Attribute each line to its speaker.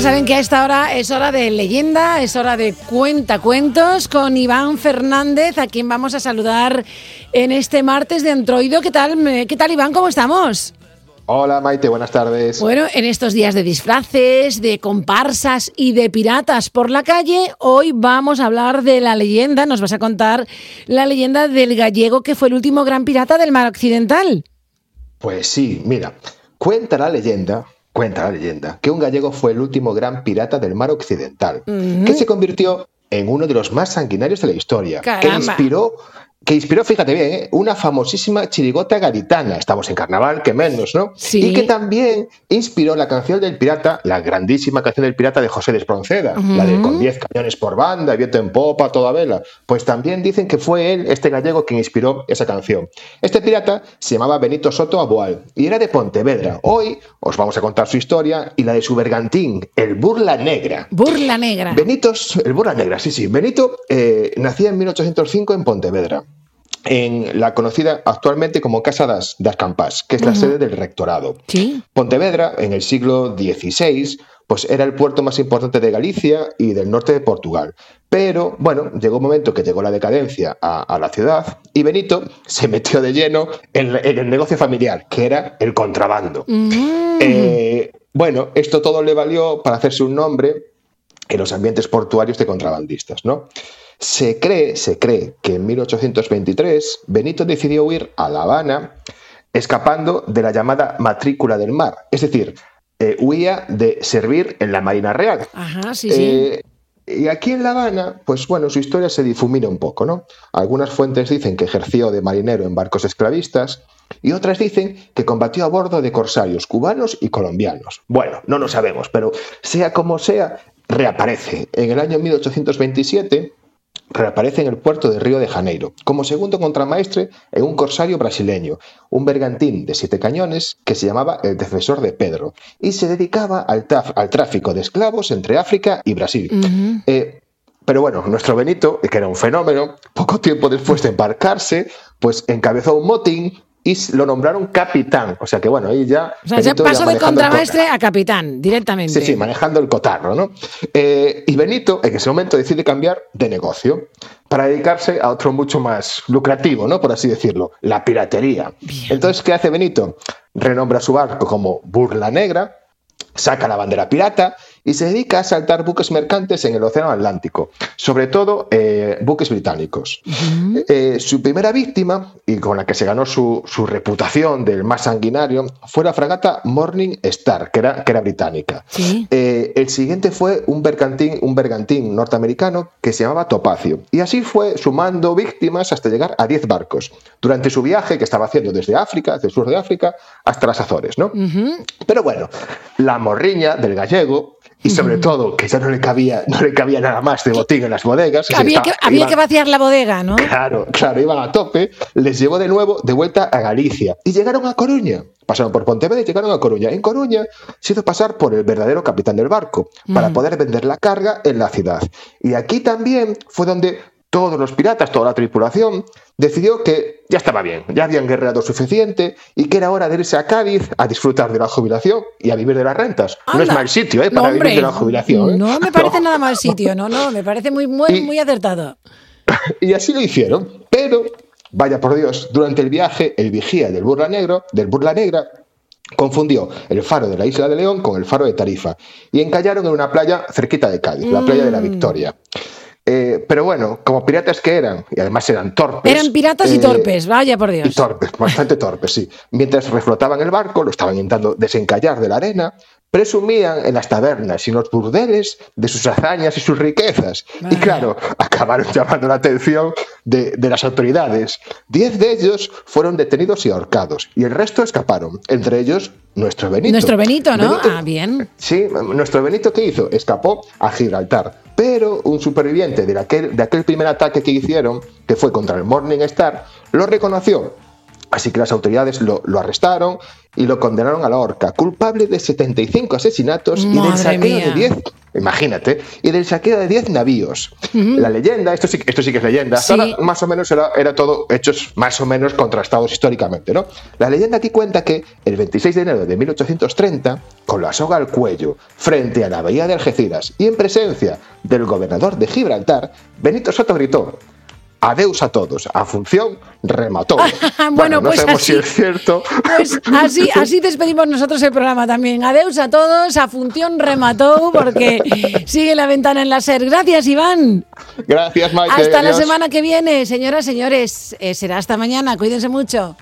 Speaker 1: ya saben que a esta hora es hora de leyenda, es hora de cuentacuentos con Iván Fernández, a quien vamos a saludar en este martes de Antroido. ¿Qué tal, qué tal Iván? ¿Cómo estamos?
Speaker 2: Hola Maite, buenas tardes.
Speaker 1: Bueno, en estos días de disfraces, de comparsas y de piratas por la calle, hoy vamos a hablar de la leyenda, nos vas a contar la leyenda del gallego que fue el último gran pirata del mar occidental.
Speaker 2: Pues sí, mira, cuenta la leyenda Cuenta la leyenda que un gallego fue el último gran pirata del mar occidental, que se convirtió en uno de los más sanguinarios de la historia, que inspiró que inspiró, fíjate bien, ¿eh? una famosísima chirigota gaditana. Estamos en carnaval, que menos, ¿no?
Speaker 1: Sí.
Speaker 2: Y que también inspiró la canción del pirata, la grandísima canción del pirata de José de Espronceda, la de con 10 cañones por banda, viento en popa, toda vela. Pues también dicen que fue él, este gallego, quien inspiró esa canción. Este pirata se llamaba Benito Soto Aboal y era de Pontevedra. Hoy os vamos a contar su historia y la de su bergantín, el Burla Negra.
Speaker 1: Burla Negra.
Speaker 2: Benito, el Burla Negra, sí, sí. Benito eh, nacía en 1805 en Pontevedra en la conocida actualmente como Casa das, das Campas, que es la sede del rectorado.
Speaker 1: ¿Sí?
Speaker 2: Pontevedra, en el siglo XVI, pues era el puerto más importante de Galicia y del norte de Portugal. Pero, bueno, llegó un momento que llegó la decadencia a, la ciudad y Benito se metió de lleno en, el negocio familiar, que era el contrabando. Eh, bueno, esto todo le valió para hacerse un nombre en los ambientes portuarios de contrabandistas, ¿no? Se cree, se cree que en 1823 Benito decidió huir a La Habana escapando de la llamada matrícula del mar, es decir, eh, huía de servir en la Marina Real.
Speaker 1: Ajá, sí, sí. Eh,
Speaker 2: y aquí en La Habana, pues bueno, su historia se difumina un poco, ¿no? Algunas fuentes dicen que ejerció de marinero en barcos esclavistas y otras dicen que combatió a bordo de corsarios cubanos y colombianos. Bueno, no lo sabemos, pero sea como sea, reaparece. En el año 1827 reaparece en el puerto de Río de Janeiro, como segundo contramaestre en un corsario brasileño, un bergantín de siete cañones que se llamaba el Defensor de Pedro, y se dedicaba al, tráfico de esclavos entre África y Brasil. Eh, pero bueno, nuestro Benito, que era un fenómeno, poco tiempo después de embarcarse, pues encabezó un motín y lo nombraron capitán. O sea que bueno, ahí ya.
Speaker 1: O sea, pasó de contramaestre a capitán directamente.
Speaker 2: Sí, sí, manejando el cotarro, ¿no? Eh, y Benito en ese momento decide cambiar de negocio para dedicarse a otro mucho más lucrativo, ¿no? Por así decirlo, la piratería. Entonces, ¿qué hace Benito? Renombra su barco como Burla Negra, saca la bandera pirata y se dedica a saltar buques mercantes en el Océano Atlántico, sobre todo eh, buques británicos. Eh, su primera víctima, y con la que se ganó su, reputación del más sanguinario, fue la fragata Morning Star, que era, que era británica. Eh, el siguiente fue un bergantín, un bergantín norteamericano que se llamaba Topacio. Y así fue sumando víctimas hasta llegar a 10 barcos, durante su viaje que estaba haciendo desde África, desde el sur de África, hasta las Azores. ¿no? Pero bueno, la morriña del gallego y sobre todo que ya no le cabía, no le cabía nada más de botín en las bodegas.
Speaker 1: había, que, había que, vaciar la bodega, ¿no?
Speaker 2: Claro, claro, iban a tope, les llevó de nuevo de vuelta a Galicia y llegaron a Coruña. Pasaron por Pontevedra y llegaron a Coruña. En Coruña se hizo pasar por el verdadero capitán del barco para poder vender la carga en la ciudad. Y aquí también fue donde todos los piratas, toda la tripulación, decidió que ya estaba bien, ya habían guerreado suficiente y que era hora de irse a Cádiz a disfrutar de la jubilación y a vivir de las rentas. No es mal sitio ¿eh? para vivir de la jubilación.
Speaker 1: ¿eh? No me parece nada mal sitio, no, no, me parece muy, muy, muy acertado.
Speaker 2: Y así lo hicieron, pero vaya por Dios, durante el viaje el vigía del Burla Negro, del Burla Negra, confundió el faro de la isla de León con el faro de Tarifa y encallaron en una playa cerquita de Cádiz, la playa de la mm. Victoria. Eh, pero bueno, como piratas que eran, y además eran torpes.
Speaker 1: Eran piratas y eh, torpes, vaya por Dios.
Speaker 2: Y torpes, bastante torpes, sí. Mientras reflotaban el barco, lo estaban intentando desencallar de la arena, presumían en las tabernas y en los burdeles de sus hazañas y sus riquezas. Y claro, acabaron llamando la atención de, las autoridades. Diez de ellos fueron detenidos y ahorcados, y el resto escaparon, entre ellos nuestro Benito.
Speaker 1: Nuestro Benito, ¿no? ah, bien.
Speaker 2: Sí, nuestro Benito, ¿qué hizo? Escapó a Gibraltar. Pero un superviviente de aquel, de aquel primer ataque que hicieron, que fue contra el Morning Star, lo reconoció. Así que las autoridades lo, arrestaron y lo condenaron a la horca, culpable de 75 asesinatos y del saqueo de 10 Imagínate. Y del saqueo de 10 navíos. La leyenda, esto sí, esto sí que es leyenda, hasta ahora más o menos era, era, todo hechos más o menos contrastados históricamente, ¿no? La leyenda aquí cuenta que el 26 de enero de 1830, con la soga al cuello, frente a la bahía de Algeciras y en presencia del gobernador de Gibraltar, Benito Soto gritó, Adeus a todos. A función remató.
Speaker 1: bueno, pues
Speaker 2: sabemos
Speaker 1: así,
Speaker 2: si es cierto.
Speaker 1: Pues así, así despedimos nosotros el programa también. Adeus a todos. A función remató porque sigue la ventana en la SER. Gracias, Iván.
Speaker 2: Gracias, Maite.
Speaker 1: Hasta la semana que viene, señoras, señores. Eh, será hasta mañana. Cuídense mucho.